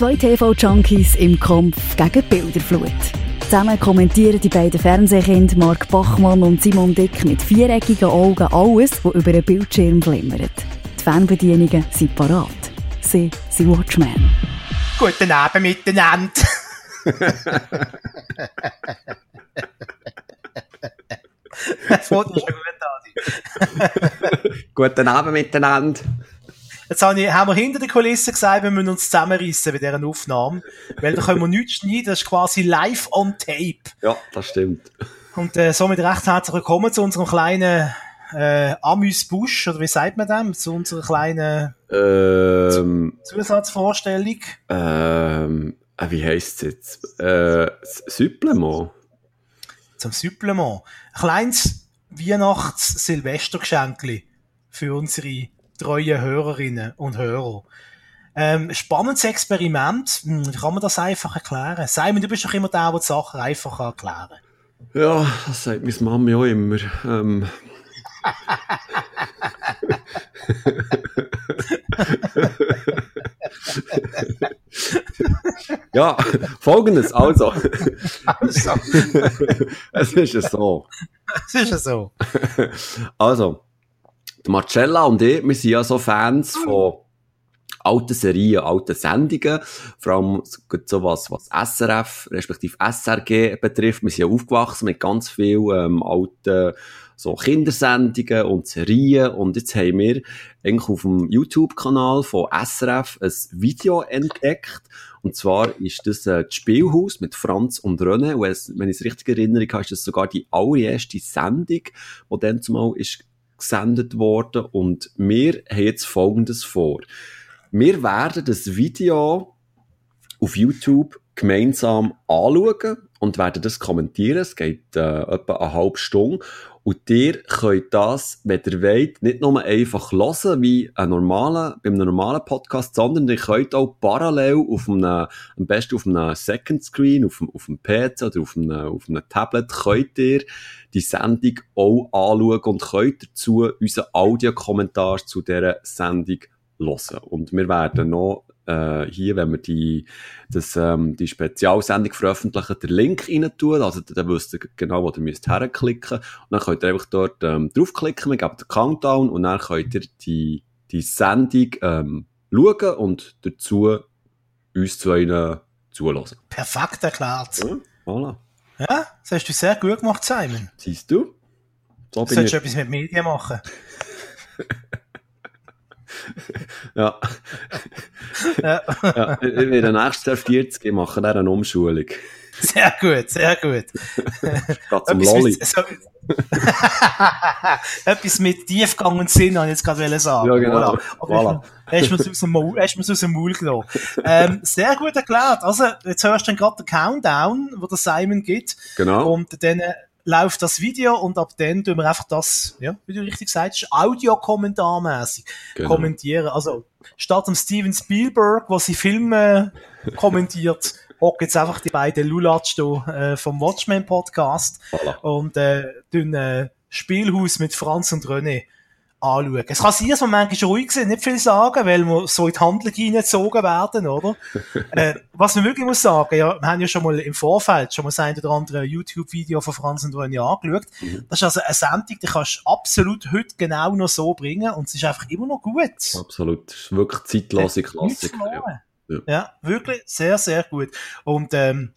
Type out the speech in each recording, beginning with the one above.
Zwei TV-Junkies im Kampf gegen Bilderflut. Zusammen kommentieren die beiden Fernsehkinder Mark Bachmann und Simon Dick mit viereckigen Augen alles, was über einen Bildschirm glimmert. Die Fernbedienungen sind parat. Sie sind Watchmen. Guten Abend miteinander. das ich schon gut, Adi. Guten Abend miteinander. Jetzt haben wir hinter der Kulisse gesagt, wir müssen uns zusammenreissen bei dieser Aufnahme, weil da können wir nichts schneiden, das ist quasi live on tape. Ja, das stimmt. Und äh, somit recht herzlich willkommen zu unserem kleinen äh, Amüs-Busch, oder wie sagt man dem? Zu unserer kleinen ähm, Zusatzvorstellung. Ähm, äh, wie heisst es jetzt? Äh, Supplement. Zum Supplement. Ein kleines Weihnachts-Silvestergeschenkli für unsere treuen Hörerinnen und Hörer. Ähm, spannendes Experiment. Hm, kann man das einfach erklären? Simon, du bist doch immer der, der die Sachen einfach erklären kann. Ja, das sagt meine Mami auch immer. Ähm. ja, folgendes, also. also. es ist ja so. Es ist ja so. Also, Marcella und ich, wir sind ja so Fans von alten Serien, alten Sendungen, vor allem so was, was SRF, respektive SRG betrifft. Wir sind ja aufgewachsen mit ganz vielen ähm, alten so Kindersendungen und Serien. Und jetzt haben wir eigentlich auf dem YouTube-Kanal von SRF ein Video entdeckt. Und zwar ist das äh, das Spielhaus mit Franz und René. Und es, wenn ich es richtig erinnere, ist das sogar die allererste Sendung, die dann zumal ist gesendet worden und wir haben jetzt Folgendes vor. Wir werden das Video auf YouTube gemeinsam anschauen und werden das kommentieren. Es geht äh, etwa eine halbe Stunde. Und ihr könnt das, wenn ihr wollt, nicht nur einfach hören, wie ein normaler, beim normalen Podcast, sondern ihr könnt auch parallel auf einem, am besten auf einem Second Screen, auf, auf einem PC oder auf einem, auf einem Tablet, könnt ihr die Sendung auch anschauen und könnt dazu unseren Audiokommentar zu dieser Sendung hören. Und wir werden noch äh, hier, wenn wir die, das, ähm, die Spezialsendung veröffentlichen, den Link rein tun. Also, dann wisst ihr genau, wo ihr müsst herklicken. Und dann könnt ihr einfach dort ähm, draufklicken, wir geben den Countdown und dann könnt ihr die, die Sendung ähm, schauen und dazu uns zu ihnen zulassen. Perfekt erklärt. Ja, voilà. Ja, das hast du sehr gut gemacht, Simon. Siehst du? So du solltest ich... etwas mit Medien machen. ja. ja. ja. In der nächsten 40 machen wir eine Umschulung. Sehr gut, sehr gut. Geht zum Lolli. So, etwas mit Tiefgang und Sinn, habe ich jetzt gerade sagen. Ja, genau. Voilà. Hast du mir aus dem Maul, aus dem Maul genommen. Ähm, sehr gut erklärt. Also, jetzt hörst du dann gerade den Countdown, wo der Simon gibt. Genau. Und dann läuft das Video und ab dann tun wir einfach das, ja, wie du richtig sagst, Audiokommentarmäßig genau. kommentieren. Also statt dem Steven Spielberg, was sie Filme kommentiert, hocken jetzt einfach die beiden Lulatsch äh, vom Watchmen Podcast voilà. und äh, tun äh, Spielhaus mit Franz und René anschauen. Es kann sein, dass wir manchmal ruhig sind, nicht viel sagen, weil wir so in die Handlung hineingezogen werden, oder? äh, was man wirklich muss sagen, ja, wir haben ja schon mal im Vorfeld schon mal das ein oder andere YouTube-Video von Franz und René angeschaut. Mhm. Das ist also eine Sendung, die kannst du absolut heute genau noch so bringen und es ist einfach immer noch gut. Absolut. Das ist wirklich zeitlose Klassik. Ja. Ja. ja, wirklich sehr, sehr gut. Und ähm,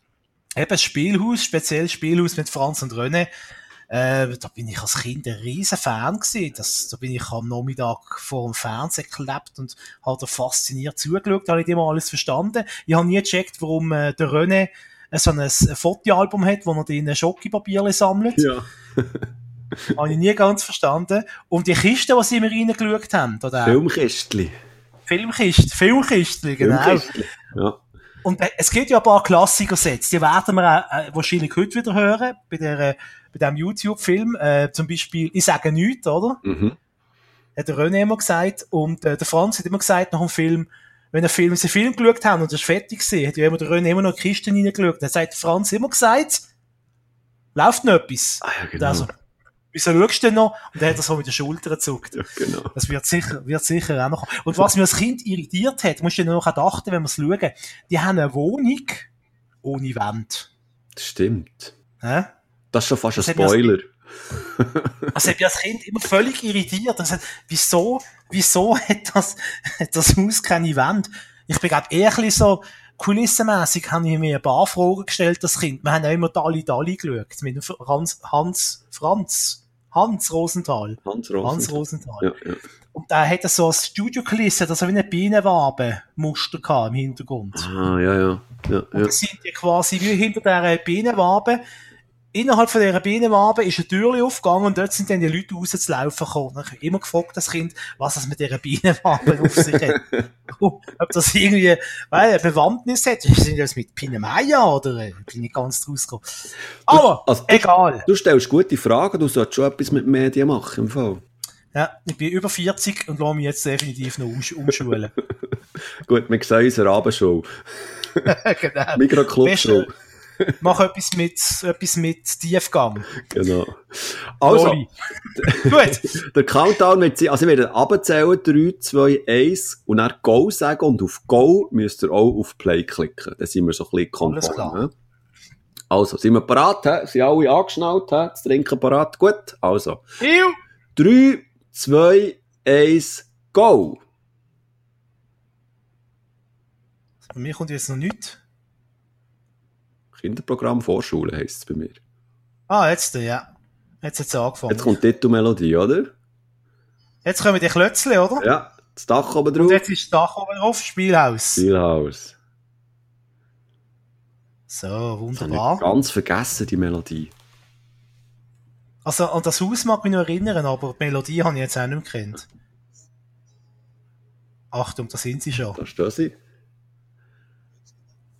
eben Spielhaus, speziell Spielhaus mit Franz und René, äh, da bin ich als Kind ein riesen Fan gewesen. Das, da bin ich am Nachmittag vor dem Fernseher geklebt und habe da fasziniert zugeschaut, habe ich immer alles verstanden. Ich habe nie gecheckt, warum äh, der René äh, so ein, Fotoalbum hat, wo er in Schokipapier sammelt. Ja. habe ich nie ganz verstanden. Und die Kiste, die sie mir reingeschaut haben. Da Filmkistli. Filmkiste, Filmkistli, genau. Filmkistli. Ja. Und äh, es gibt ja ein paar Klassiker-Sets, die werden wir äh, wahrscheinlich heute wieder hören, bei der, bei dem YouTube-Film, äh, zum Beispiel, ich sage nichts, oder? Mhm. Hat der René immer gesagt, und äh, der Franz hat immer gesagt nach dem Film, wenn er Film, einen Film geschaut haben und er ist fertig gewesen, hat ja immer der René immer noch in die Kiste reingeschaut, dann hat Franz immer gesagt, läuft noch etwas. Ah, ja, genau. Also, wieso schaust du denn noch? Und dann hat er so mit den Schultern gezuckt. Ja, genau. Das wird sicher, wird sicher auch noch kommen. Und was mir als Kind irritiert hat, musst du dir noch achten, wenn wir es schauen, die haben eine Wohnung ohne Wand. Das stimmt. Hä? Das ist schon fast Das ein Spoiler. Also hat mich als Kind immer völlig irritiert. Und gesagt, wieso, wieso hat das, hat das Haus keine Wand? Ich bin glaub eher ein so, kulissenmässig habe ich mir ein paar Fragen gestellt, das Kind. Wir haben ja immer Dali Dali geschaut, mit dem Hans, Hans, Franz, Hans Rosenthal. Hans Rosen. Hans Rosenthal. Ja, ja. Und da hat er so ein Studiokulisse, das so wie eine Bienenwabe-Muster gehabt im Hintergrund. Ah, ja, ja. ja, Und ja. da sind die quasi wie hinter dieser Bienenwabe. Innerhalb von dieser Bienenwabe ist eine Tür aufgegangen und dort sind dann die Leute rauszulaufen gekommen. Ich habe immer gefragt, das Kind, was das mit dieser Bienenwabe auf sich hat. Ob das irgendwie, weil, eine Bewandtnis hat. Sind das mit Pine Maya oder? äh, Bin nicht ganz draus gekommen. Aber, Also, du- egal. Du stellst gute Fragen, du solltest schon etwas mit Medien machen, im Fall. Ja, ich bin über 40 und lasse mich jetzt definitiv noch umsch umschulen. Gut, wir sehen unsere Abendshow. genau. Mikroclub-Show. Mach etwas mit, etwas mit Tiefgang. Genau. Also. Gut. der Countdown wird sein, also ich werde abzählen, 3, 2, 1 und dann Go sagen und auf Go müsst ihr auch auf Play klicken. Dann sind wir so ein bisschen Alles konform. Also, sind wir parat? hä? Sind alle angeschnallt? hä? Das Trinken parat? Gut. Also, Iu. 3, 2, 1, Go! Bei mir kommt jetzt noch nichts. Kinderprogramm Vorschule heisst es bei mir. Ah, jetzt, ja. Jetzt hat es angefangen. Jetzt kommt die Titelmelodie, oder? Jetzt kommen die Klötzchen, oder? Ja, das Dach oben Und drauf. jetzt ist das Dach oben drauf, Spielhaus. Spielhaus. So, habe ich wunderbar. ganz vergessen, die Melodie. Also, an das Haus mag mich noch erinnern, aber die Melodie habe ich jetzt auch nicht mehr gekannt. Achtung, da sind sie schon. Da stehen sie.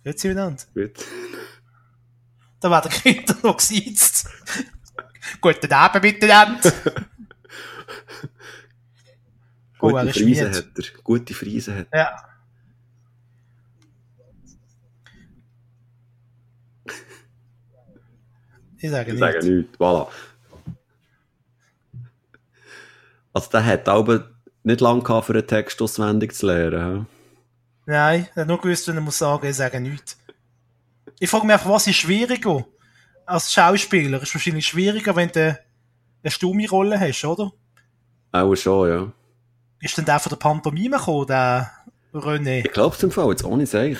Hört sie miteinander? Gut. Da werden die Kinder noch gesitzt. Guten Abend miteinander. Oh, er Gute ist Friese hat er. Gute Friese hat er. Ja. Ich sage Ich nicht. sage nichts. Voilà. Also, der hat aber nicht lange gehabt, für einen Text auswendig zu lernen. Nein, er hat nur gewusst, wenn er muss sagen, ich sage nichts. Ich frage mich einfach, was ist schwieriger? Als Schauspieler ist wahrscheinlich schwieriger, wenn du eine stumme Rolle hast, oder? Auch schon, ja. Ist denn der von der Pantomime gekommen, der René? Ich glaube es im Fall, jetzt ohne Seich.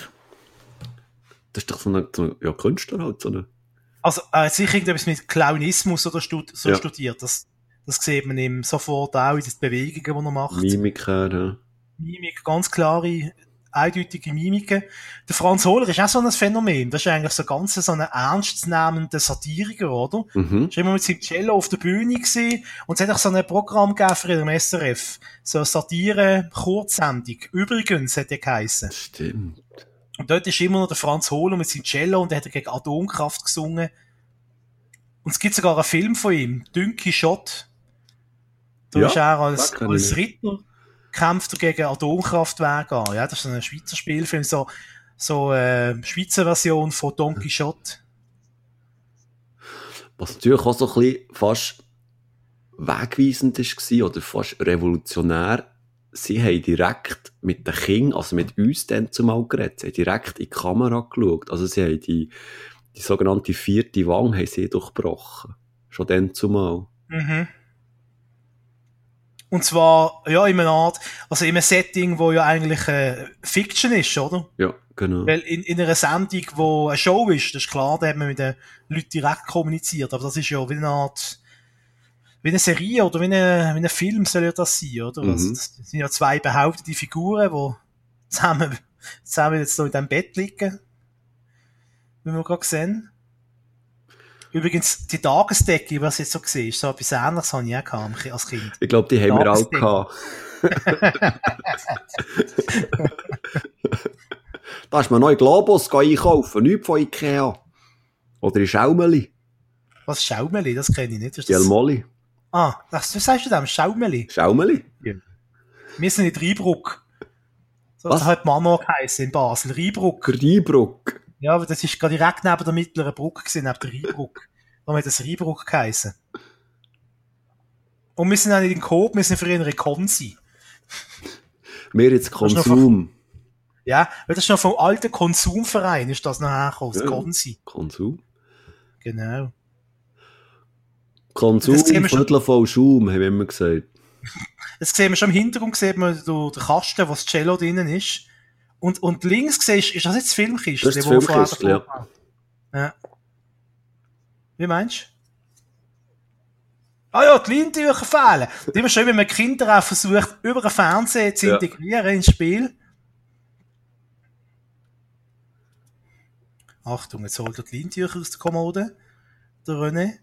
Das ist doch so ein so, ja, Künstler halt, so eine. Also, hat sicher irgendetwas mit Clownismus oder stud so Ja. studiert. Das, das sieht man ihm sofort auch in den Bewegungen, die er macht. Mimik ja. Mimik, ganz klare, eindeutige Mimiken. Der Franz Hohler ist auch so ein Phänomen. Das ist eigentlich so ganz so ein ernstzunehmender Satiriker, oder? Mhm. ist immer mit seinem Cello auf der Bühne gewesen, und es hat auch so ein Programm gegeben für den SRF. So eine Satire-Kurzsendung. Übrigens hat der geheissen. Stimmt. Und dort ist immer noch der Franz Hohler mit seinem Cello und der hat gegen Atomkraft gesungen. Und es gibt sogar einen Film von ihm, Dünki Shot. Da Ja, ist er als, als Ritter kämpft er gegen Atomkraftwerke an. Ja, das ist so ein Schweizer Spielfilm, so, so, äh, Schweizer Version von Don Quixote. Was natürlich auch so ein bisschen fast wegweisend war oder fast revolutionär, sie haben direkt mit den Kindern, also mit uns dann zumal geredet, sie haben direkt in die Kamera geschaut. Also sie haben die, die sogenannte vierte Wang haben sie durchbrochen. Schon dann zumal. Mhm. Und zwar, ja, in einer Art, also in einem Setting, wo ja eigentlich äh, Fiction ist, oder? Ja, genau. Weil in, in einer Sendung, wo eine Show ist, das ist klar, da hat man mit den Leuten direkt kommuniziert, aber das ist ja wie eine Art, wie eine Serie oder wie, eine, wie ein Film soll ja das sein, oder? Mhm. Also, das sind ja zwei behauptete Figuren, die zusammen, zusammen jetzt so in diesem Bett liegen. Wie wir gerade sehen. Übrigens, die Tagesdecke, was jetzt so gesehen ist, so etwas ähnliches habe ich auch gehabt als Kind. Ich glaube, die haben wir auch gehabt. da ist man neue Globus einkaufen, nichts von Ikea. Oder in Schaumeli, Was ist Schaumeli? Das kenne ich nicht. Ist die das... Almoli. Ah, was sagst du dem? Schaumeli? Schaumeli? Wir sind in Rheinbruck. So Was? das hat Mama geheißen in Basel. Rheinbruck. Rheinbruck. Ja, aber das ist gerade direkt neben der mittleren Brücke gewesen, neben der Rheinbruck. Darum hat das Rheinbruck geheißen. Und wir sind auch nicht in Coop, wir sind für ihre Konsi. Mehr jetzt Konsum. Ja, weil das ist noch vom alten Konsumverein, ist das noch hergekommen, das Ja. Konsi. Konsum. Genau. Konsum, Das Viertel voll Schaum, haben wir immer gesagt. Jetzt sehen wir schon im Hintergrund, sieht man den Kasten, wo das Cello drinnen ist. Und, und links siehst ist das jetzt das Filmkiste? Das ist vorher Filmkiste, war? ja. Wie meinst du? Ah ja, die Lintücher fehlen. Die immer schön, wenn man Kinder auch versucht, über den Fernseher zu Ja. integrieren ins Spiel. Achtung, jetzt holt er die Lintücher aus der Kommode. Der René.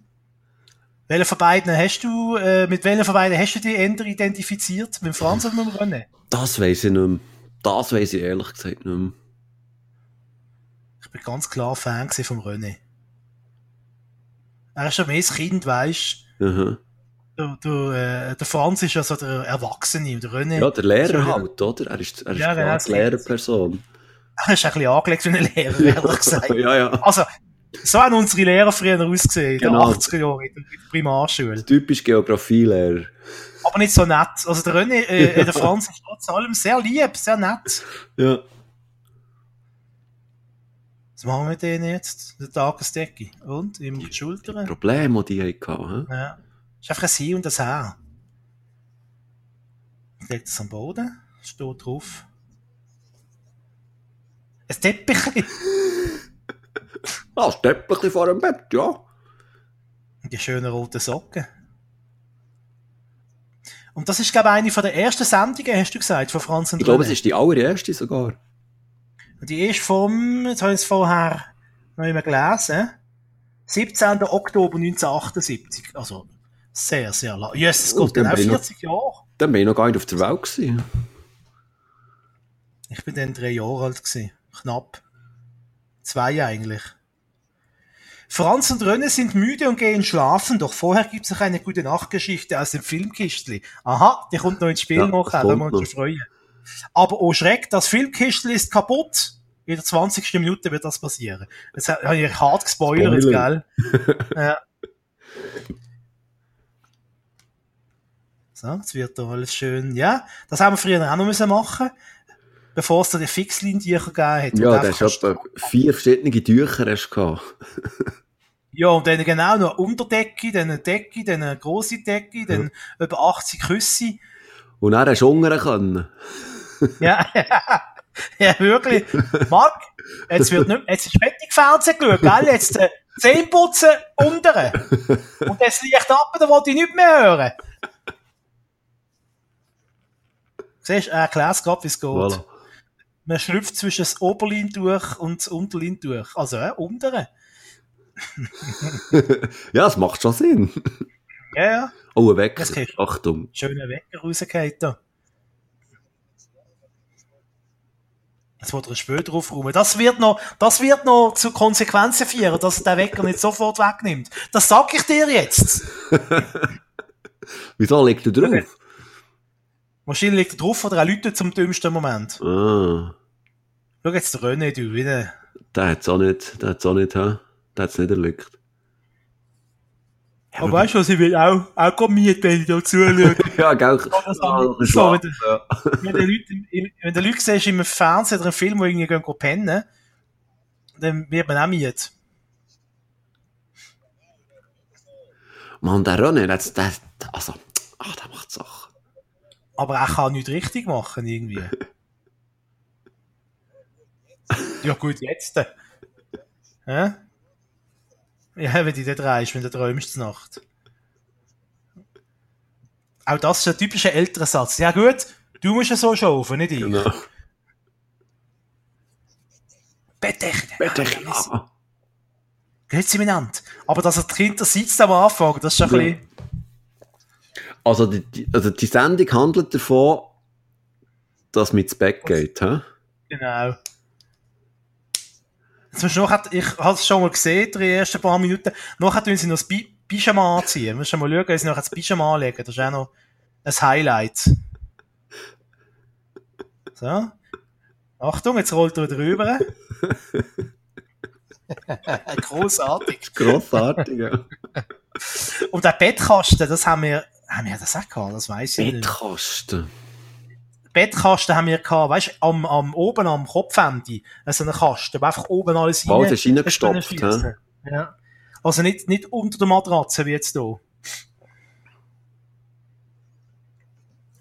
Welchen von beiden hast du, äh, mit welchen von beiden hast du dich eher identifiziert? Mit dem Franz oder mit dem René? Das weiss ich nicht mehr. Das weiss ich ehrlich gesagt nicht mehr. Ich bin ganz klar Fan vom René. Er ist ja mehr das Kind, weisst Aha. du. Du, äh, der Franz ist ja so der Erwachsene und der René, Ja, der Lehrer Ja. halt, oder? Er ist, er ist Ja, genau, die Lehrerperson. er ist ein bisschen angelegt wie ein Lehrer, ehrlich gesagt. ja, ja. Also, so haben unsere Lehrer früher ausgesehen, in Genau. den 80er Jahren in der Primarschule. Typisch Geografielehrer. Aber nicht so nett. Also der René, äh, der Franz ist trotz allem sehr lieb, sehr nett. Ja. Was machen wir mit denen jetzt? Der Tagesdecke. Und? Immer die Schultern? Probleme, die die hatten. hä? Ja. Ist einfach ein Sie und ein Her. Ich leg das am Boden. Steht drauf. Ein Teppichli. Ah, das Teppichchen vor dem Bett, ja. Und die schönen roten Socken. Und das ist, glaube ich, eine von der ersten Sendungen, hast du gesagt, von Franz und Ich glaube, es ist die allererste sogar. Und Die ist vom, jetzt habe ich es vorher noch immer gelesen, 17. Oktober 1978. Also, sehr, sehr lang. Yes, es Oh, geht dann genau bin ich noch- 40 Jahre. Dann bin ich noch gar nicht auf der Welt gewesen. Ich bin dann drei Jahre alt gewesen. Knapp. Zwei eigentlich. Franz und René sind müde und gehen schlafen, doch vorher gibt es noch eine gute Nachtgeschichte aus dem Filmkistli. Aha, die kommt noch ins Spiel Ja, nachher, müssen wir uns freuen. Aber oh Schreck, das Filmkistli ist kaputt. In der 20. Minute wird das passieren. Jetzt habe ich hart gespoilert, Spoiler. gell? ja. So, jetzt wird da alles schön. Ja, das haben wir früher auch noch müssen machen bevor es da die Fixlintücher gegeben hat. Ja, da hast du vier verschiedene Tücher hast gehabt. Ja, und dann genau noch Unterdecke, dann eine Decke, dann eine grosse Decke, dann über 80 Küsse. Und dann hast du hungern können. Ja, ja, wirklich. Marc, jetzt wird nicht, jetzt ist fertig Fernsehen geschaut, gell? Jetzt äh, Zähneputzen unten. Und das Licht ab, da wollte ich nicht mehr hören. Siehst du, er erklärt es gerade, wie es geht. Voilà. Man schlüpft zwischen das Oberlin-Tuch und das Unterlin-Tuch. Also, äh, untere. Ja, das macht schon Sinn. Ja, ja. Oh, ein Wecker. Achtung. Schöner Wecker rausgehauen da. Jetzt wollte er ein Spöl draufräumen. Das wird noch, das wird noch zu Konsequenzen führen, dass er den Wecker nicht sofort wegnimmt. Das sag ich dir jetzt. Wieso liegt er drauf? Wahrscheinlich liegt er drauf oder er läutet zum dümmsten Moment. Ah, Schau jetzt den René, du, wie der- der hat's auch nicht, der hat's auch nicht, hä? Der hat's nicht erlegt. Aber weißt du was, ich will auch, auch kommiert, wenn ich da zuschaue. Ja, gell? das so, Schlaf. wenn Ja. wenn du Leute, im- wenn du Leute siehst im Fernsehen oder im Film, wo irgendwie gehen pennen, dann wird man auch müde. Mann, der René, der, der, also, ach, der macht Sachen. Aber er kann nichts richtig machen, irgendwie. ja gut, jetzt. Hä? Ja, wenn du dich drehst, wenn du träumst Nacht. Auch das ist ein typischer älterer Satz. Ja gut, du musst ja so schaufen, nicht ich. Genau. Bettdecke, Ja, ah. Grüezi miteinander. Aber dass er die Kinder sitzt am Anfang, das ist schon ein Ja. bisschen... Also die, die, also die Sendung handelt davon, dass man ins Bett geht, hä? Genau. Du noch, ich habe es schon mal gesehen, die ersten paar Minuten. Nachher tun sie noch das Bi Pyjama anziehen. Schon mal schauen, wie sie noch das Pyjama anlegen. Das ist auch noch ein Highlight. So. Achtung, jetzt rollt er wieder rüber. Großartig. Grossartig, ja. Und der Bettkasten, das haben wir, Haben wir das auch gehabt? Das weiss ich nicht. Bettkasten. Bettkasten haben wir gehabt, weißt du, am, am, oben am Kopfende, so einen Kasten, wo einfach oben alles rein- das ist reingestopft, schiessen. Ja. Also nicht, nicht unter der Matratze, wie jetzt hier.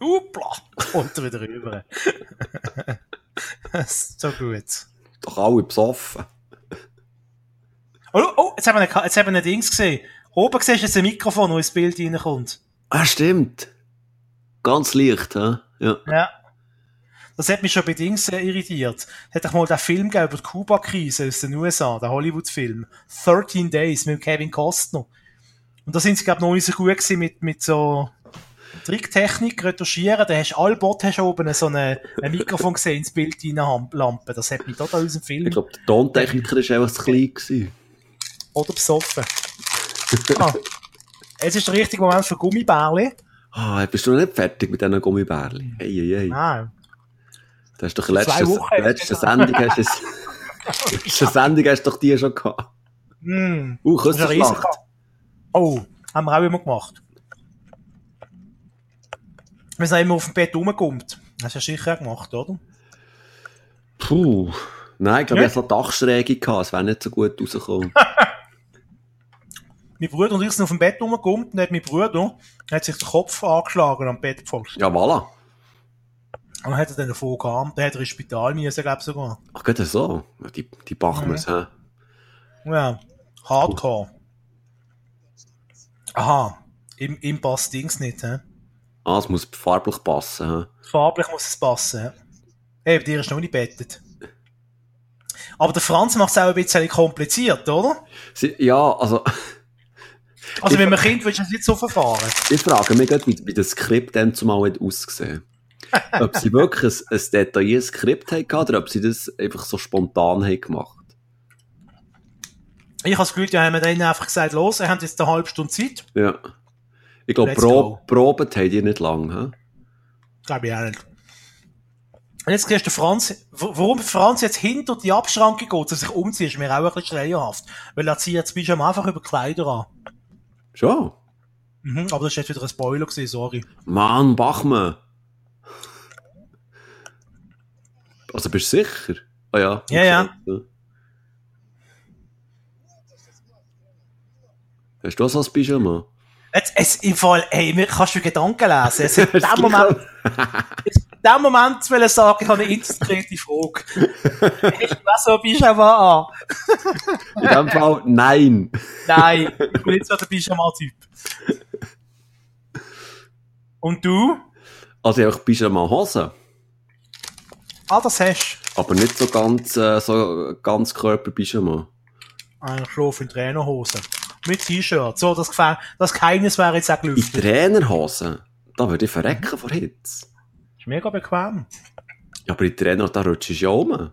Upla! Er wieder rüber. Das ist so gut. Doch alle besoffen. Oh, oh jetzt haben wir jetzt haben wir Dings gesehen. Oben siehst du jetzt ein Mikrofon, wo ins Bild reinkommt. Ah, stimmt. Ganz leicht, hä? Ja. Ja. Das hat mich schon bei Dings äh, irritiert. Es hat doch mal den Film gegeben über die Kuba-Krise aus den USA, der Hollywood-Film. 13 Days mit Kevin Costner. Und da sind sie, glaube ich, noch nicht so gut gewesen mit, mit so Tricktechnik, Retuschieren. Da hast du alle Bot hast du oben so eine, ein Mikrofon gesehen ins Bild Lampe. Das hat mich total aus dem Film. Ich glaube, der Tontechniker war zu klein. Gewesen. Oder besoffen. ah. Jetzt ist der richtige Moment für Gummibärli. Ah, bist du noch nicht fertig mit diesen Gummibärli? Hey, hey, hey. Nein. Du hast doch letzte, letzte Sendung hast es- letzte Sendung hast du doch die schon gehabt. Mm. Uh, Küstenschlacht. Oh, haben wir auch immer gemacht. Wir sind immer auf dem Bett rumgekommt. Hast du ja sicher auch gemacht, oder? Puh. Nein, ich glaube, ich hatte so Dachschräge gehabt. Es wäre nicht so gut rausgekommen. Mein Bruder und ich sind auf dem Bett rumgekommen und hat mein Bruder hat sich den Kopf angeschlagen am Bettpfosten. ja, voilà. Und hat er dann davon gehabt. Dann hat er ins Spital müssen, glaube ich sogar. Ach, geht das so? Die, die Bachmers, hä? Ja, Hardcore. Aha, ihm, ihm passt Dings nicht, hä? Ah, es muss farblich passen, hä? Farblich muss es passen. Hey, bei dir ist noch nicht bettet. Aber der Franz macht es auch ein bisschen kompliziert, oder? Sie, ja, also, Also, wenn man Kind willst du das nicht so verfahren. ich frage mich gerade, wie, wie das Skript dann zumal hat ausgesehen Ob sie wirklich ein, ein detailliertes Skript gehabt, oder ob sie das einfach so spontan haben gemacht. Ich habe das Gefühl, ja, haben denen einfach gesagt, los, ihr habt jetzt eine halbe Stunde Zeit. Ja. Ich glaube, Pro, proben haben die nicht lang, hä? Glaube ich auch nicht. Und jetzt siehst du Franz, warum Franz jetzt hinter die Abschranke geht, dass sich umzieht, ist mir auch ein bisschen schleierhaft. Weil er zieht jetzt am einfach über die Kleider an. Schon. Mhm, aber das war jetzt wieder ein Spoiler gewesen, sorry. Mann, Bachmann. Also bist du sicher? Ah ja. Ja, ja. Hast du auch so ein Pyjama? Jetzt, es, im Fall, hey, mir kannst du Gedanken lesen. Es in dem Moment, in dem Moment zu sagen, ich habe eine indiskrete Frage. Hast du was so bist aber an? In dem Fall, nein. Nein, ich bin nicht so der Pyjama-Typ. Und du? Also ich habe Pyjama-Hose, Ah, das hast aber nicht so ganz, äh, so ganz Körper-Pyjama. du. Eine Schlaf in Trainerhose. Mit T-Shirt. So, das gefällt, das keines wäre jetzt auch In gelüftet. Trainerhosen, da würde ich verrecken vor Hitze. Ist mega bequem. Ja, aber in Trainer, da rutschst du ja um. Da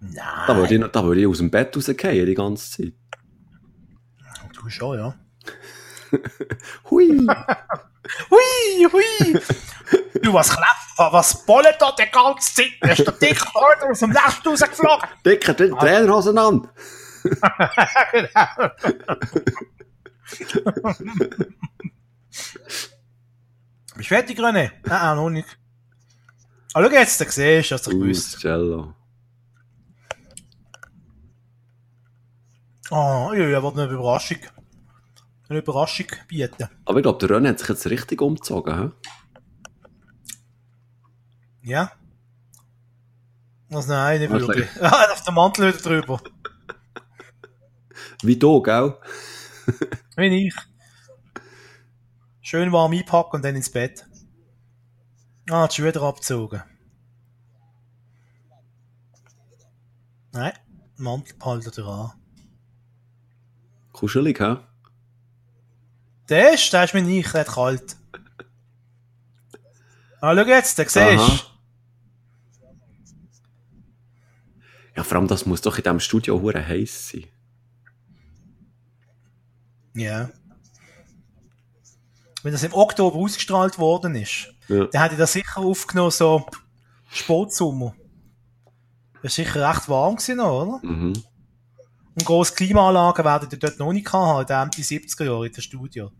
Nein. würde ich, da würde ich aus dem Bett rausgehen die ganze Zeit. Du schon, ja. Hui! Hui, hui. Du, was klebt, was bollet da die ganze Zeit? Du hast der dick Order aus dem Nest rausgeflogen. Dicker, die Trainerhosen an! Bist du fertig, René? Nein, auch noch nicht. Ah, schau jetzt, da siehst du, hast du gewusst. Cello. Ah, ja, ja, wollte eine Überraschung. Eine Überraschung bieten. Aber ich glaube, der René hat sich jetzt richtig umgezogen, hä? Ja? Was, nein, nicht Was wirklich. Ja, auf den Mantel wieder drüber. Wie du, gell? Wie ich. Schön warm einpacken und dann ins Bett. Ah, die Schuhe wieder abgezogen. Nein, Mantel behalten ihr an. Kuschelig, hä? Der ist, der ist mir nicht, der hat kalt. Ah, schau jetzt, der siehst Aha. Ja, vor allem, das muss doch in diesem Studio hure heiß sein. Ja. Wenn das im Oktober ausgestrahlt worden ist, Ja. dann hätte ich das sicher aufgenommen, so Sportsommer. Das ist sicher recht warm gewesen, oder? Mhm. Und grosse Klimaanlagen werden ihr dort noch nicht haben, in den 70er Jahren in der Studio.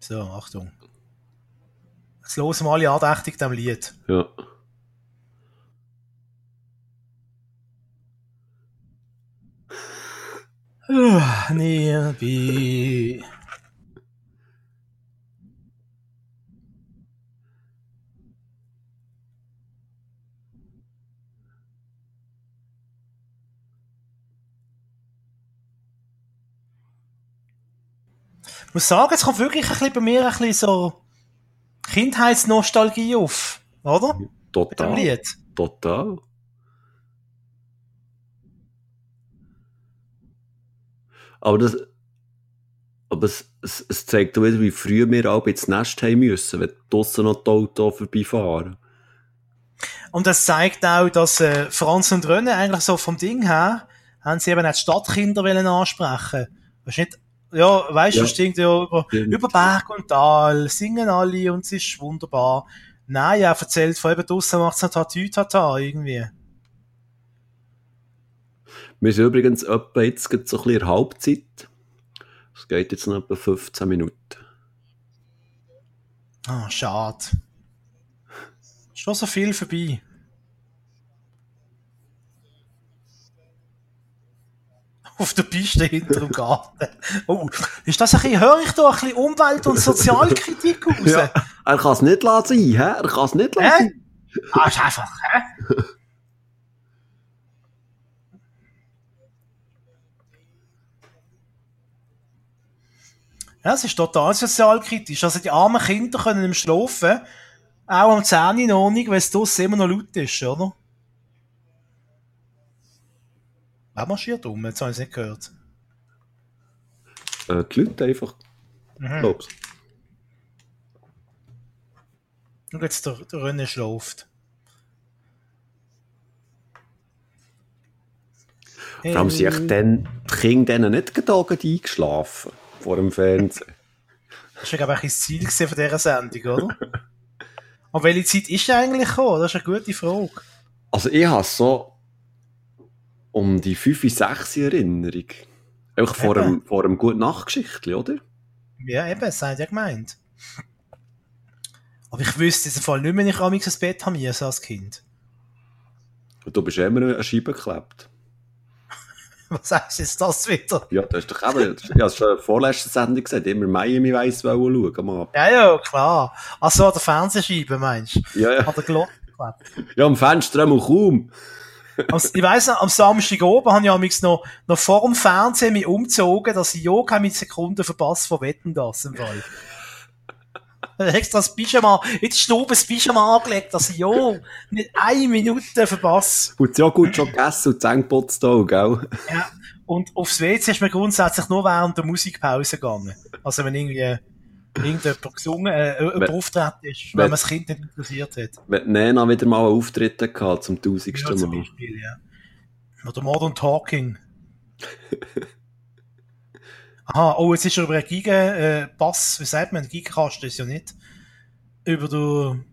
So, Achtung. Jetzt hören wir alle andächtig dem Lied. Ja. Nearby. Ich muss sagen, es kommt wirklich ein bisschen bei mir ein bisschen so Kindheitsnostalgie auf, oder? Total. Total. Aber das, aber es, es, es zeigt auch wieder, wie früh wir auch ins Nest haben müssen, wenn draussen noch die Auto vorbeifahren. Und das zeigt auch, dass äh, Franz und René eigentlich so vom Ding her, haben sie eben auch die Stadtkinder wollen ansprechen. Weißt nicht, ja, weißt du, Ja. stinkt ja über, Stimmt. über Berg und Tal, singen alle und es ist wunderbar. Nein, er erzählt von eben draussen macht's noch Tatü Tata irgendwie. Wir sind übrigens etwa jetzt so ein bisschen in der Halbzeit. Es geht jetzt noch etwa 15 Minuten. Ah, schade. Schon so viel vorbei. Auf der Piste hinter dem Garten. Oh, ist das ein bisschen, höre ich da ein bisschen Umwelt- und Sozialkritik raus? Ja. Er kann es nicht lassen sein, hä? Er kann es nicht lassen Hä? sein. Ah, ist einfach, hä? Ja, es ist total sozialkritisch. Also die armen Kinder können im Schlafen, auch am 10 Uhr noch nicht, weil es draussen immer noch laut ist, oder? Wer marschiert um? Jetzt habe ich es nicht gehört. Äh, die Leute einfach, Mhm. glaubst Und jetzt der, der René schläft. Vor allem sind die Kinder denen nicht gedacht eingeschlafen vor dem Fernsehen. Das war, glaube ich, das Ziel von dieser Sendung, oder? Und welche Zeit ist er eigentlich gekommen? Das ist eine gute Frage. Also ich habe so um die 5, 6 Erinnerung. Einfach vor Eben. einem, vor einem guten Nachtgeschichtli, oder? Ja, eben, das hat ja gemeint. Aber ich wüsste in diesem Fall nicht wenn ich amigs ins Bett haben müssen als Kind. Und du bist immer an Scheibe geklebt. Was heißt jetzt das wieder? Ja, das ist doch eben, ich habe es schon vorletzten Sendung gesagt, immer Miami weiss schauen am Abend. Ja, ja, klar. Also an der Fernsehscheibe, meinst du? Ja, ja. An der Glocke geklebt. Ja, am Fenster einmal kaum. Ich weiss noch, am Samstag oben habe ich amigs noch, noch vor dem Fernsehen mich umgezogen, dass ich ja keine Sekunden verpasst von Wetten, das im Fall. Extra das Pyjama, in die Stube das Pyjama angelegt, dass ich ja nicht eine Minute verpasse. Und ja gut schon gegessen und Zähne geputzt auch, gell? Ja. Und aufs WC ist mir grundsätzlich nur während der Musikpause gegangen. Also wenn irgendwie irgendjemand gesungen, äh, jemand auftreten ist, wenn- wenn man das Kind nicht interessiert hat. Wenn Nena wieder mal einen Auftritt gehabt zum Ja, tausendsten zum Mal. Beispiel, ja. Oder Modern Talking. Aha, oh, jetzt ist er über einen Giga, äh, wie sagt man, Gigakasten ist ja nicht, über den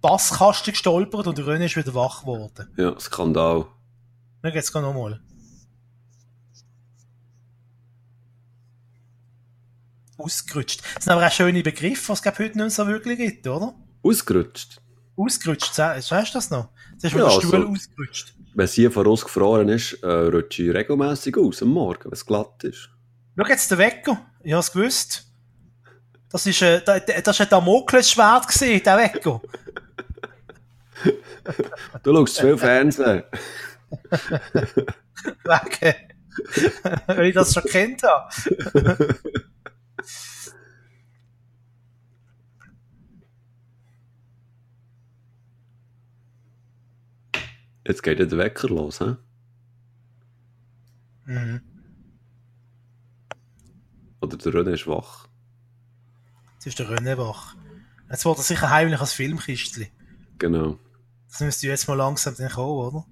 Basskasten gestolpert und der René ist wieder wach geworden. Ja, Skandal. Dann geht's noch mal. Ausgerutscht. Das sind aber auch schöne Begriffe, was es heute nicht so wirklich gibt, oder? Ausgerutscht. Ausgerutscht, sagst du das noch? Ist mir Ja, der Stuhl also- ausgerutscht. Wenn es hier vorausgefroren ist, äh, rutsche ich regelmässig aus am Morgen, wenn es glatt ist. Schau jetzt den Wecker. Ich hab's gewusst. Das ist, äh, das ist ein Damoklesschwert gewesen, der Wecker. Du schaust zu viel Fernsehen. Wegen. Weil ich das schon kennt habe. Jetzt geht ja der Wecker los, hä? Mhm. Oder der René ist wach. Jetzt ist der René wach. Jetzt wird er sicher heimlich als Filmkistli. Genau. Das müsste jetzt mal langsam dann kommen, oder?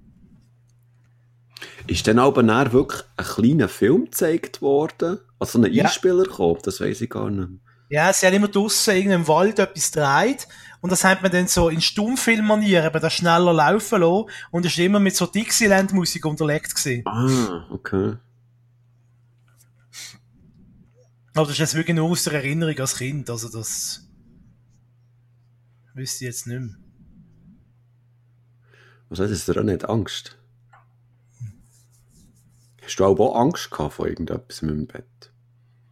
Ist dann aber wirklich ein kleiner Film gezeigt worden? Also ein Ja. Einspieler gekommen? Das weiß ich gar nicht. Ja, sie haben immer draussen in irgendeinem Wald etwas gedreht und das hat man dann so in Stummfilmmanier eben das schneller laufen lassen und ist immer mit so Dixieland-Musik unterlegt gewesen. Ah, okay. Aber das ist jetzt wirklich nur aus der Erinnerung als Kind, also das wüsste ich jetzt nicht mehr. Was heißt, ist dir auch nicht Angst? Hast du auch Angst gehabt vor irgendetwas mit dem Bett?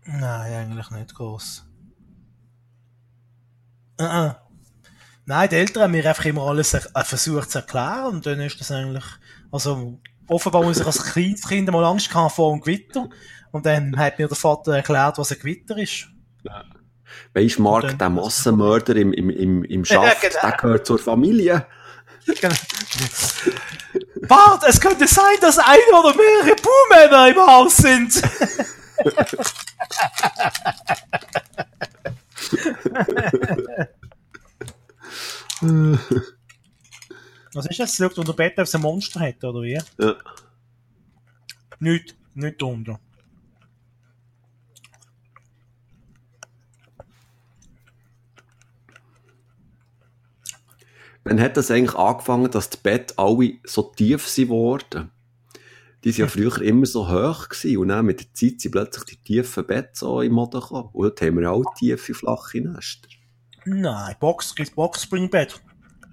Nein, eigentlich nicht groß. Uh -uh. Nein, die Eltern haben mir einfach immer alles äh, versucht zu erklären und dann ist das eigentlich, also offenbar muss ich als kleines Kind mal Angst haben vor einem Gewitter und dann hat mir der Vater erklärt, was ein Gewitter ist. Ja. Weißt du, Mark, der Massenmörder im, im, im, im Schaft, ja, genau. der gehört zur Familie. Genau. Bart, es könnte sein, dass ein oder mehrere Buhmänner im Haus sind. Was ist das? Schaut unter Bett, ob es ein Monster hat, oder wie? Ja. Nicht, nicht unter. Wann hat das eigentlich angefangen, dass die Bett alle so tief sind worden? Die waren ja früher immer so hoch gewesen und dann mit der Zeit sind plötzlich die tiefen Bett so im Mode gekommen. Und dort haben wir auch tiefe, flache Nester. Nein, Box, gibt Boxspringbett.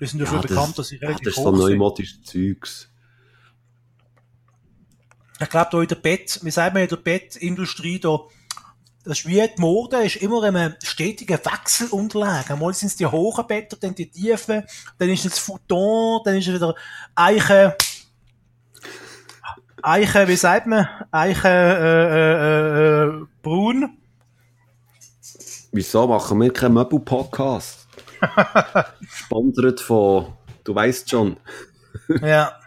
Die sind dafür ja, bekannt, dass sie relativ ach, Das ist so neumodisches Zeugs. Ich glaube, da in der Bett, wie sagt man in der Bettindustrie, da, das ist wie die Mode, ist immer ein stetiger Wechsel unterlegen. Einmal sind es die hohen Betten, dann die tiefen, dann ist es Futon, dann ist es wieder Eiche, Eiche, wie sagt man? Eiche, äh, äh, äh, Brun. Wieso machen wir keinen Möbel-Podcast? Sponsert von, du weißt schon. ja,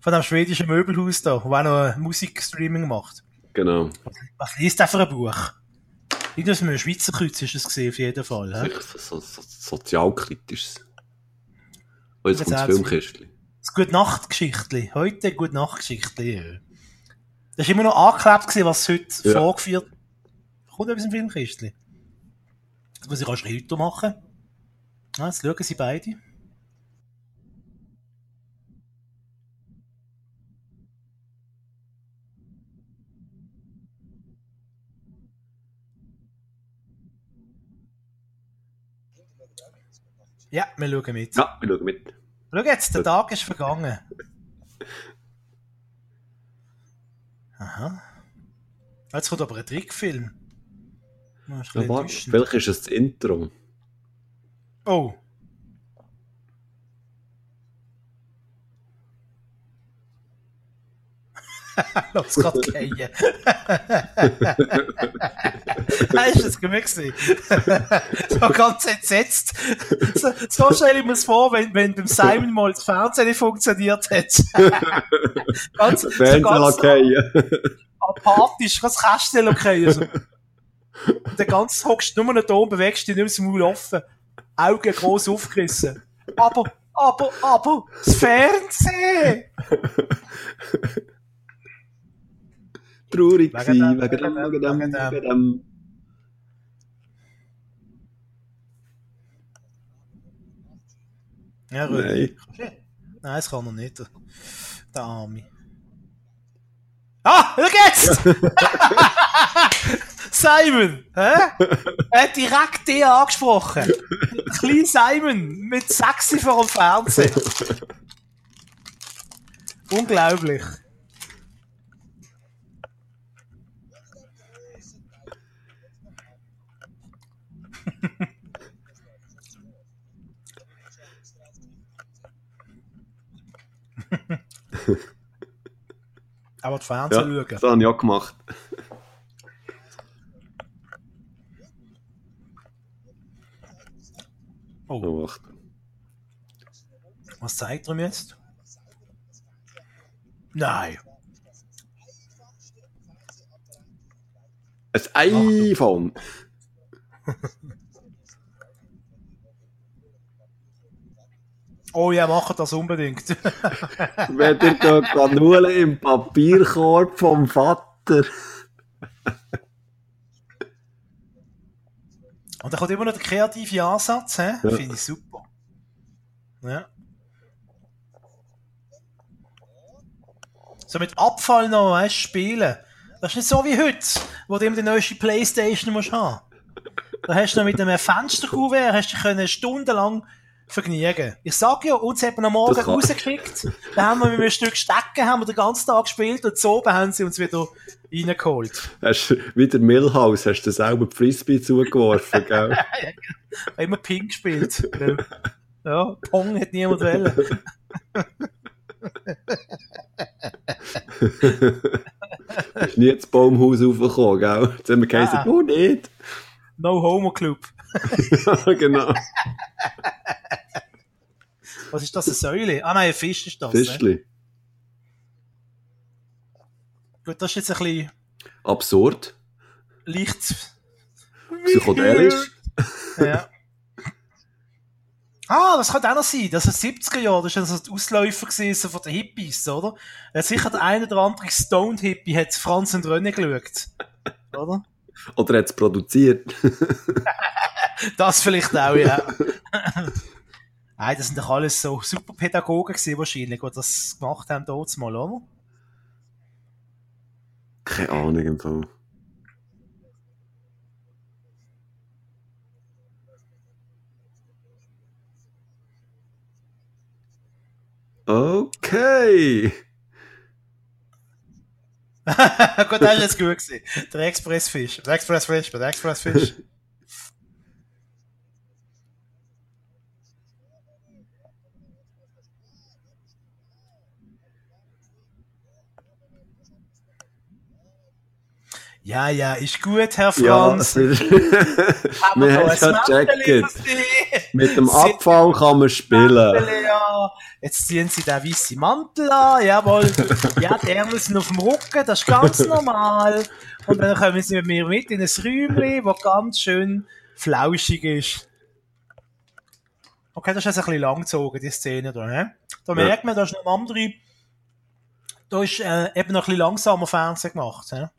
von dem schwedischen Möbelhaus da, wo auch noch Musikstreaming macht. Genau. Was liest der für ein Buch? Nicht aus einem Schweizer Kreuz ist es gesehen, auf jeden Fall. Sicher so, so, sozialkritisches. Und jetzt, jetzt kommt das Filmkistchen. Gute Nacht Geschichtli. Heute Gute Nacht Geschichtli. Das war immer noch angeklebt gewesen, was heute ja. vorgeführt. Kommt etwas im Filmkistli. Das muss ich auch schon heute machen. Ja, jetzt schauen sie beide. Ja, wir schauen mit. Ja, wir schauen mit. Schau jetzt, der Tag ist vergangen. Aha. Jetzt kommt aber ein Trickfilm. Ja, warte, welches ist das Intro? Oh. Los, gerade gehen. Hast du das gewesen? so ganz entsetzt. So, so stelle ich mir es vor, wenn, wenn beim Simon mal das Fernsehen nicht funktioniert hat. ganz, so ganz apathisch, ganz Kästchen okay. Also. Und dann ganz hockst du nur noch da und bewegst dich nicht mehr Maul offen. Augen groß aufgerissen. Aber, aber, aber, das Fernsehen! Traurig gewesen, wegen dem, wegen dem, wegen dem. Ja, Rödi. Nein. Nein, das kann er nicht. Der Arme. Ah, schau jetzt! Simon, hä? Er hat direkt dich angesprochen. Klein Simon mit sexy vor dem Fernsehen. Unglaublich. Aber die Fernsehen ja, schauen. Das habe ich auch gemacht. Oh. oh wacht. Was zeigt er ihm jetzt? Nein. Ein iPhone. Oh ja, macht das unbedingt. Wenn ihr dort Granulen im Papierkorb vom Vater. Und da kommt immer noch der kreative Ansatz, Ja. finde ich super. Ja. So mit Abfall noch, weißt spielen. Das Das ist nicht so wie heute, wo du immer die neueste Playstation musst haben. Da hast du noch mit einem Fensterkuvert, hast du können stundenlang vergnügen. Ich sag ja, uns hat man am Morgen rausgeschickt, da haben wir mit einem Stück Stecken, haben wir den ganzen Tag gespielt und so haben sie uns wieder reingeholt. Hast du wieder Millhouse, hast du selber die Frisbee zugeworfen, gell? immer Ping gespielt. ja, Pong hat niemand wollen. Bist nie ins Baumhaus raufgekommen, gell? Jetzt haben wir geheißen, ah. oh nicht. No Homo Club. Ja, genau. Was ist das, eine Säule? Ah nein, ein Fisch ist das. Fischli. Ne? Gut, das ist jetzt ein bisschen... Absurd. Leicht... Psychodelisch. ja. Ah, das könnte auch noch sein. Das ist 70er Jahre, das war so ein Ausläufer gewesen, von den Hippies, oder? Sicher der eine oder andere Stoned Hippie hat Franz und René geschaut. Oder? Oder hat es produziert? das vielleicht auch, ja. Nein, das sind doch alles so super Pädagogen gewesen, wahrscheinlich, die das gemacht haben dort mal, oder? Keine Ahnung im Fall. Okay. Gut, das ist jetzt gut gewesen. Der Expressfisch. Der Expressfisch, der Expressfisch. Ja, ja, ist gut, Herr Franz. Ja, wir haben schon gecheckt. Mit dem Abfall kann man spielen. Ja. Jetzt ziehen sie den weißen Mantel an, jawohl. ja, die Ärmel sind auf dem Rücken, das ist ganz normal. Und dann kommen sie mit mir mit in ein Räumchen, das ganz schön flauschig ist. Okay, das ist jetzt ein bisschen lang gezogen, die Szene da, ne? Da ja. merkt man, da ist noch ein anderer, da ist äh, eben noch ein bisschen langsamer Fernsehen gemacht, ne?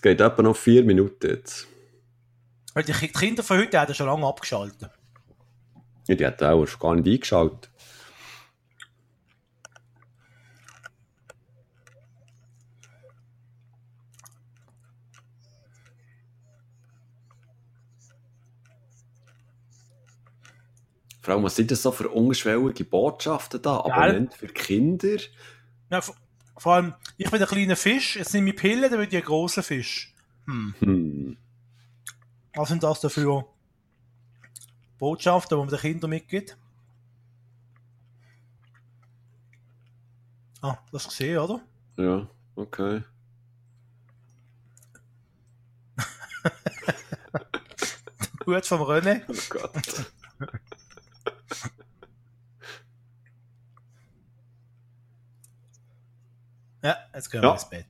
Es geht etwa noch vier Minuten jetzt. Weil die Kinder von heute haben schon lange abgeschaltet. Ja, die hat auch gar nicht eingeschaltet. Vor allem, was sind das so für ungeschwellige Botschaften da? Abonnent für Kinder? Ja, vor allem, ich bin ein kleiner Fisch, jetzt nehme ich Pille, dann bin ich ein großer Fisch. Hm. hm. Was sind das dafür Botschaften, die man den Kindern mitgibt? Ah, das gesehen, oder? Ja, okay. Gut vom René. Oh Gott. Ja, jetzt gehen wir ja. ins Bett.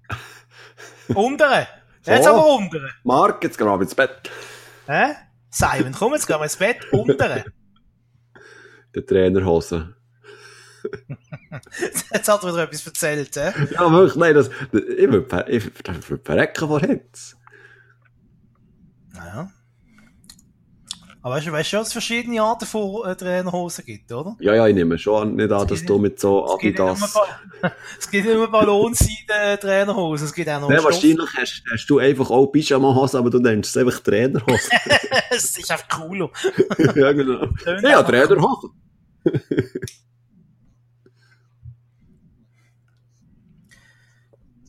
Untere! Jetzt so. aber untere! Marc, jetzt gehen wir ins Bett. Hä? Simon, komm, jetzt gehen wir ins Bett. Untere! Der Trainerhose. jetzt hat er wieder etwas erzählt, hä? Ja, wirklich, nein, das, ich würde verrecken vor Hitze. Naja. Aber weißt du, weißt schon, dass es verschiedene Arten von äh, Trainerhosen gibt, oder? Ja, ja, ich nehme schon nicht an, dass du mit so Adidas... Es gibt nicht nur Ballonseiden-Trainerhosen, es gibt auch noch Nein, wahrscheinlich hast, hast, du einfach auch Pyjama-Hosen, aber du nennst es einfach Trainerhosen. es ist einfach cool. ja, genau. Ja, Trainerhosen.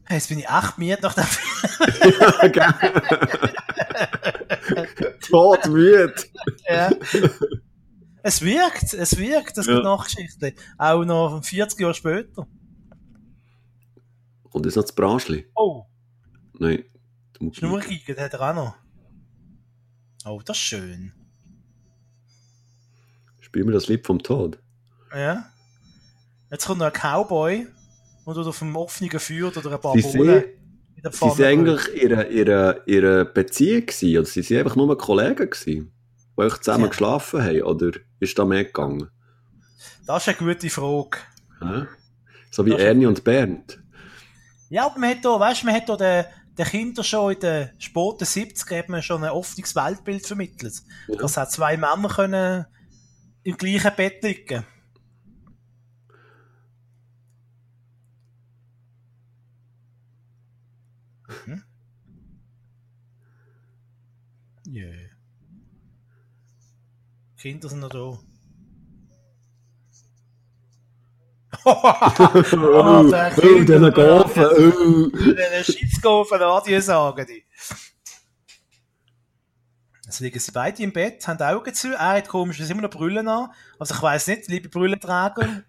Jetzt bin ich acht müde nach dem Ja. Todmüde. ja. Es wirkt, es wirkt, das ja. Nachgeschichte. Auch noch 40 Jahre später. Und jetzt noch das Branschli. Oh. Nein. Schnurrgeige, hat er auch noch. Oh, das ist schön. Spielen wir das Lied vom Tod. Ja. Jetzt kommt noch ein Cowboy und auf dem offenen Feuer oder ein paar Sie Bullen. Sie waren eigentlich ihre, ihre, ihre Beziehung gewesen, oder sie waren einfach nur Kollegen gewesen, die euch zusammen ja. geschlafen haben, oder ist da mehr gegangen? Das ist eine gute Frage. Ja? So wie Ernie und Bernd. Ja, aber man hat da, weißt, man hat da den, den Kindern schon in den späten 70ern schon ein offenes Weltbild vermittelt. Ja. Dass auch zwei Männer können im gleichen Bett liegen Mhm. Yeah. Kinder sind noch da. oh, der oh, den Gafen, oh. Den Schießgaufen Adieu sagen die. Jetzt liegen sie beide im Bett, haben die Augen zu. Er hat komischerweise immer noch Brüllen an. Also ich weiss nicht, liebe Brüllenträger.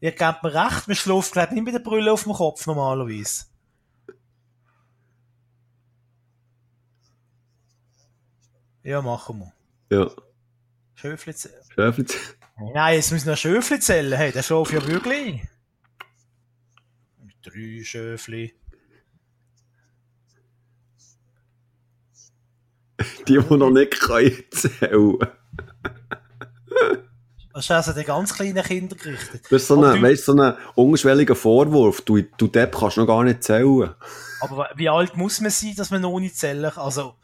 Ihr gebt mir recht, man schläft glaube ich nicht mit der Brille auf dem Kopf normalerweise. Ja, machen wir. Ja, Schöfli zählen. Schäfli. Nein, jetzt müssen wir Schöfli zählen. Hey, der schläft ja wirklich. Drei Schöfli. Die, die noch nicht können zählen. Das ist also den ganz kleinen Kindern gerichtet. Das ist so ein, weißt, so ein ungeschwelliger Vorwurf. Du, du Depp kannst noch gar nicht zählen. Aber wie alt muss man sein, dass man noch nicht zählen kann? Also,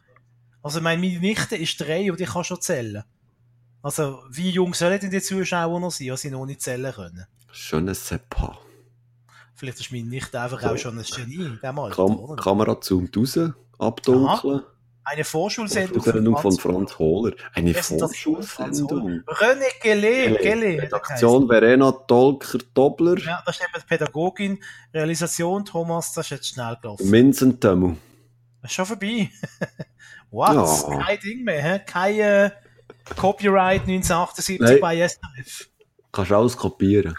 also ich meine, meine Nichte ist drei und ich kann schon zählen. Also, wie jung sollen denn die Zuschauer noch sein, dass sie noch nicht zählen können? Schönes Seppa. Vielleicht ist meine Nichte einfach auch schon ein Genie in diesem Alter, Kam oder? Kamera zoomt raus, abdunkeln. Eine Vorschulsendung Sendung von Franz Hohler. Eine von Vorschulsendung. René Gele, Gele. Redaktion Verena Tolker-Dobler. Ja, das ist eben die Pädagogin. Realisation, Thomas, das ist jetzt schnell gelaufen. Minzentemmel. Das ist schon vorbei. What? Ja. Kein Ding mehr, hä? Kein äh, Copyright 1978 Nein. bei SRF. Kannst alles kopieren.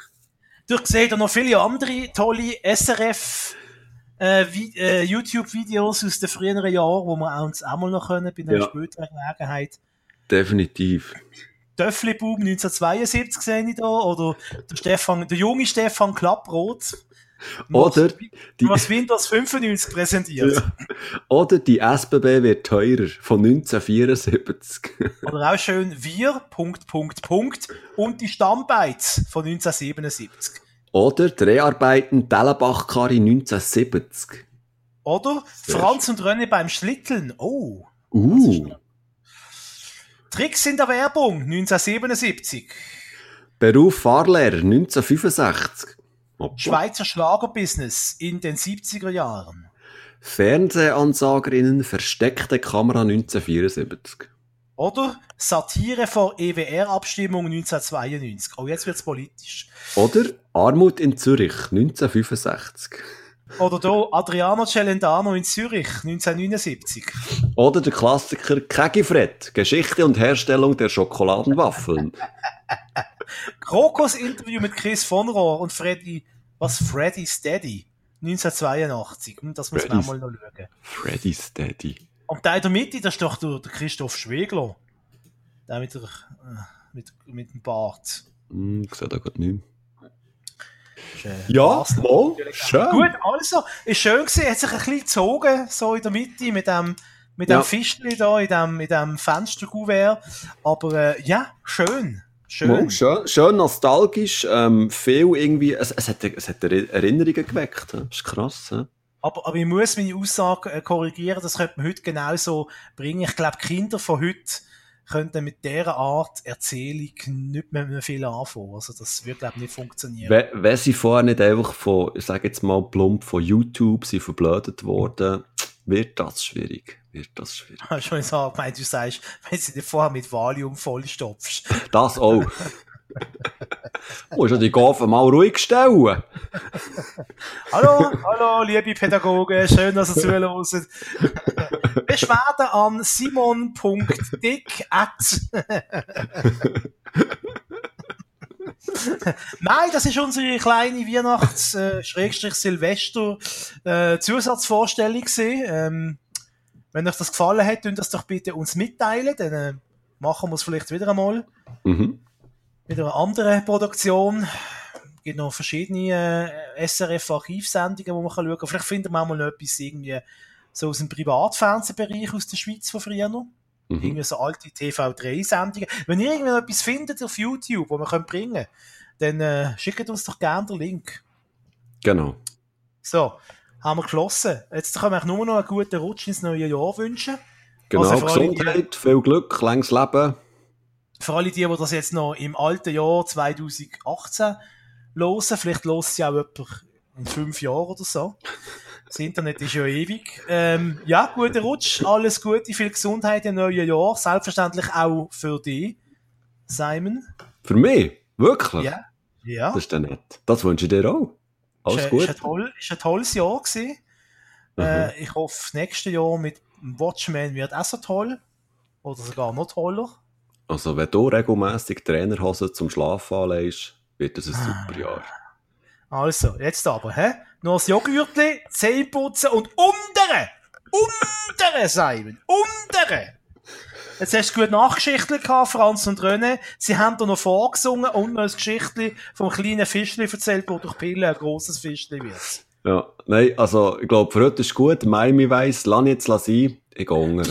Du siehst noch viele andere tolle SRF äh, äh, YouTube-Videos aus den früheren Jahren, wo wir uns auch mal noch können, bei einer Ja. späteren Gelegenheit. Definitiv. Töfflibub 1972 sehe ich da, oder der, Stefan, der junge Stefan Klapproth. Oder die, was Windows 95 präsentiert. Ja. oder die SBB wird teurer. Von 1974. Oder auch schön wir, Punkt, Punkt, Punkt, und die Stammbeiz von 1977. Oder Dreharbeiten Dellenbach-Kari 1970. Oder Franz und René beim Schlitteln. Oh. Uh. Tricks in der Werbung 1977. Beruf Fahrlehrer 1965. Hoppa. Schweizer Schlagerbusiness in den 70er Jahren. Fernsehansagerinnen versteckte Kamera 1974. Oder Satire vor EWR-Abstimmung 1992. Oh, jetzt wird's politisch. Oder Armut in Zürich 1965. Oder da Adriano Celentano in Zürich 1979. Oder der Klassiker Kegifred, Geschichte und Herstellung der Schokoladenwaffeln. Krokos-Interview mit Chris von Rohr und Freddy, was Freddy Steady 1982. Hm, Das muss man auch Freddy's- mal noch schauen. Freddy's Daddy. Und der in der Mitte, das ist doch der, der Christoph Schwegler. Der mit, der, äh, mit, mit dem Bart. Hm, ich sehe da gerade nicht mehr. Ja, mal, schön. Gut, also, ist schön gewesen, hat sich ein bisschen gezogen, so in der Mitte, mit dem, mit dem Ja. Fischli da, in dem, in dem Fensterkuvert. Aber, äh, ja, schön. Schön. Schön, schön nostalgisch, ähm, viel irgendwie, es, es, hat, es hat Eri- Erinnerungen geweckt. Das ist krass. hä? Aber, aber ich muss meine Aussage äh, korrigieren, das könnte man heute genauso bringen. Ich glaube, Kinder von heute könnten mit dieser Art Erzählung nicht mehr, viel anfangen. Also, das wird, glaube ich, nicht funktionieren. Wenn, wenn sie vorher nicht einfach von, ich sage jetzt mal plump, von YouTube sind verblödet worden, wird das schwierig. Wird das schwierig. Hast du schon gesagt, gemeint, du sagst, wenn sie dir vorher mit Valium vollstopfst. Das auch. Du musst ja die Gafen mal ruhig stellen. Hallo, hallo, liebe Pädagogen, schön, dass ihr zuhört. Beschwerden an simon.dick Nein, das ist unsere kleine Weihnachts-, äh, Schrägstrich Silvester, äh, Zusatzvorstellung gewesen. Ähm, wenn euch das gefallen hat, könnt das doch bitte uns mitteilen, dann äh, machen wir es vielleicht wieder einmal Mhm. mit einer anderen Produktion. Es gibt noch verschiedene äh, SRF-Archivsendungen, wo man kann schauen kann. Vielleicht finden wir auch mal noch etwas irgendwie so aus dem Privatfernsehbereich aus der Schweiz von früher noch. Mhm. Irgendwie so alte TV3-Sendungen. Wenn ihr irgendwie noch etwas findet auf YouTube, wo wir können bringen dann äh, schickt uns doch gerne den Link. Genau. So, haben wir geschlossen. Jetzt können wir euch nur noch einen guten Rutsch ins neue Jahr wünschen. Genau, Also alle, die- Gesundheit, viel Glück, langes Leben. Für alle die, die das jetzt noch im alten Jahr 2018 hören, vielleicht hört sie auch jemand in fünf Jahren oder so. Das Internet ist ja ewig. Ähm, ja, guter Rutsch, alles Gute, viel Gesundheit im neuen Jahr. Selbstverständlich auch für dich, Simon. Für mich? Wirklich? Ja. ja. Das ist ja nett. Das wünsche ich dir auch. Alles ist, gut. Ist ein, toll, ist ein tolles Jahr gewesen. Äh, ich hoffe, das nächste Jahr mit Watchmen wird auch so toll. Oder sogar noch toller. Also, wenn du regelmässig Trainerhosen zum Schlafen anlegst, wird das ein super Jahr. Also, jetzt aber, hä? Noch das Joghurtli, Zähne putzen und untere! Untere, Simon! Untere! Jetzt hast du gut Nachgeschichten gehabt, Franz und René. Sie haben da noch vorgesungen und noch ein Geschichtli vom kleinen Fischli erzählt, wo durch Pille ein grosses Fischli wird. Ja, nein, also, ich glaube, für heute ist gut. Miami weiss, lass jetzt sein. Ich gehe unter.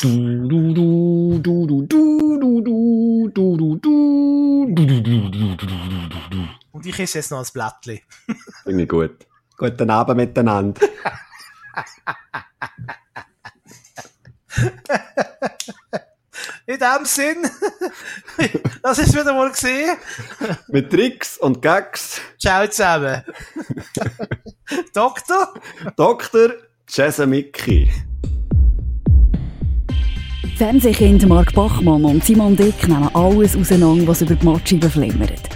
Du, du, du, du, du, du, du, du, du, du, du, du, du, du, du, du, du. Und ich esse jetzt noch ein Blättli. Finde ich gut. Guten Abend miteinander. In dem Sinn, das ist wieder mal gesehen. Mit Tricks und Gags. Ciao zusammen. Doktor? Dr. Mickey. Fernsehkind Mark Bachmann und Simon Dick nehmen alles auseinander, was über die Matscheibe flimmert.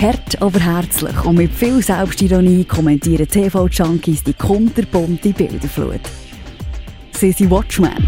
Hart, aber herzlich und mit viel Selbstironie kommentieren TV-Junkies die kunterbunte Bilderflut. Sie sind Watchmen.